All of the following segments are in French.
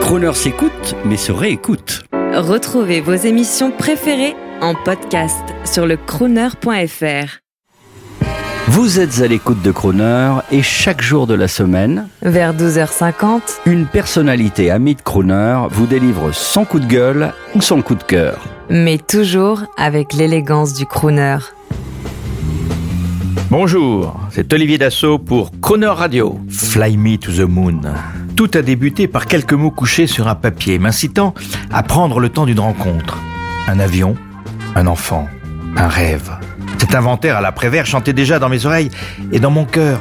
Croner s'écoute, mais se réécoute. Retrouvez vos émissions préférées en podcast sur le crooner.fr. Vous êtes à l'écoute de Croner et chaque jour de la semaine, Vers 12h50, une personnalité amie de Croner vous délivre son coup de gueule ou son coup de cœur. mais toujours avec l'élégance du crooner. Bonjour, c'est Olivier Dassault pour Croner Radio. Fly me to the moon. Tout a débuté par quelques mots couchés sur un papier, m'incitant à prendre le temps d'une rencontre. Un avion, un enfant, un rêve. Cet inventaire à la Prévert chantait déjà dans mes oreilles et dans mon cœur.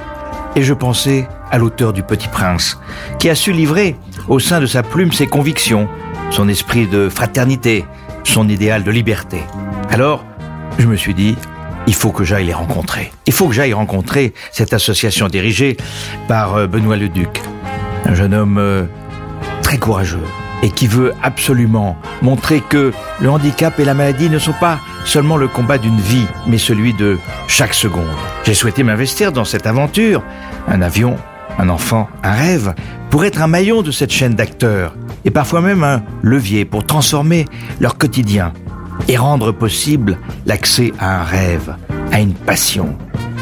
Et je pensais à l'auteur du Petit Prince, qui a su livrer au sein de sa plume ses convictions, son esprit de fraternité, son idéal de liberté. Alors, je me suis dit, il faut que j'aille les rencontrer. Il faut que j'aille rencontrer cette association dirigée par euh, Benoît Leduc, un jeune homme euh, très courageux et qui veut absolument montrer que le handicap et la maladie ne sont pas seulement le combat d'une vie, mais celui de chaque seconde. J'ai souhaité m'investir dans cette aventure, un avion, un enfant, un rêve, pour être un maillon de cette chaîne d'acteurs, et parfois même un levier pour transformer leur quotidien et rendre possible l'accès à un rêve, à une passion.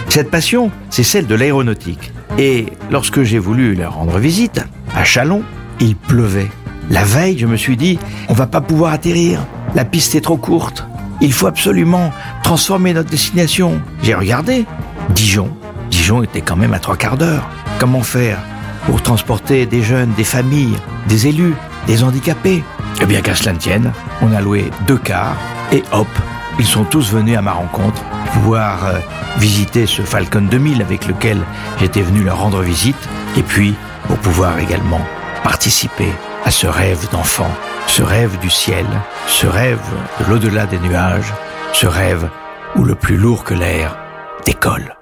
Cette passion, c'est celle de l'aéronautique. Et lorsque j'ai voulu leur rendre visite, à Chalon, il pleuvait. La veille, je me suis dit, on va pas pouvoir atterrir. La piste est trop courte. Il faut absolument transformer notre destination. J'ai regardé. Dijon. Dijon était quand même à trois quarts d'heure. Comment faire pour transporter des jeunes, des familles, des élus, des handicapés? Eh bien qu'à cela ne tienne, on a loué deux cars et hop, ils sont tous venus à ma rencontre pour pouvoir euh, visiter ce Falcon 2000 avec lequel j'étais venu leur rendre visite et puis pour pouvoir également participer à ce rêve d'enfant, ce rêve du ciel, ce rêve de l'au-delà des nuages, ce rêve où le plus lourd que l'air décolle.